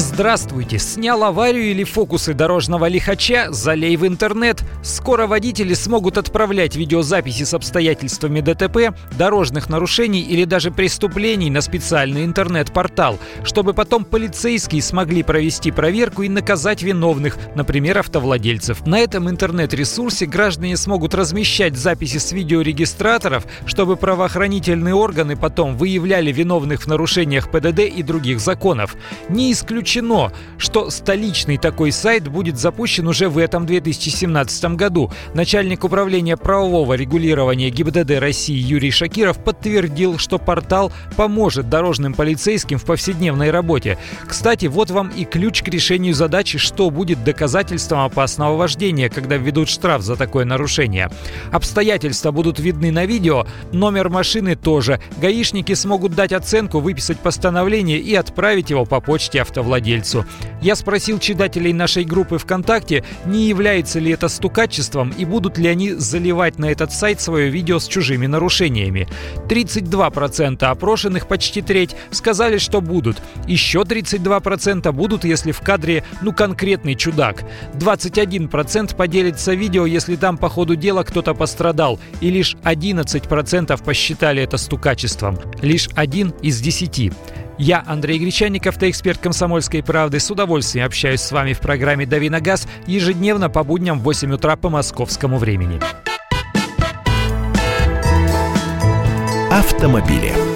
Здравствуйте! Снял аварию или фокусы дорожного лихача? Залей в интернет. Скоро водители смогут отправлять видеозаписи с обстоятельствами ДТП, дорожных нарушений или даже преступлений на специальный интернет-портал, чтобы потом полицейские смогли провести проверку и наказать виновных, например, автовладельцев. На этом интернет-ресурсе граждане смогут размещать записи с видеорегистраторов, чтобы правоохранительные органы потом выявляли виновных в нарушениях ПДД и других законов. Не исключено исключено, что столичный такой сайт будет запущен уже в этом 2017 году. Начальник управления правового регулирования ГИБДД России Юрий Шакиров подтвердил, что портал поможет дорожным полицейским в повседневной работе. Кстати, вот вам и ключ к решению задачи, что будет доказательством опасного вождения, когда введут штраф за такое нарушение. Обстоятельства будут видны на видео, номер машины тоже. Гаишники смогут дать оценку, выписать постановление и отправить его по почте автовладельцу владельцу. Я спросил читателей нашей группы ВКонтакте, не является ли это стукачеством и будут ли они заливать на этот сайт свое видео с чужими нарушениями. 32% опрошенных, почти треть, сказали, что будут. Еще 32% будут, если в кадре ну конкретный чудак. 21% поделится видео, если там по ходу дела кто-то пострадал. И лишь 11% посчитали это стукачеством. Лишь один из десяти. Я, Андрей Гречанников, эксперт «Комсомольской правды». С удовольствием общаюсь с вами в программе «Дави на газ» ежедневно по будням в 8 утра по московскому времени. Автомобили.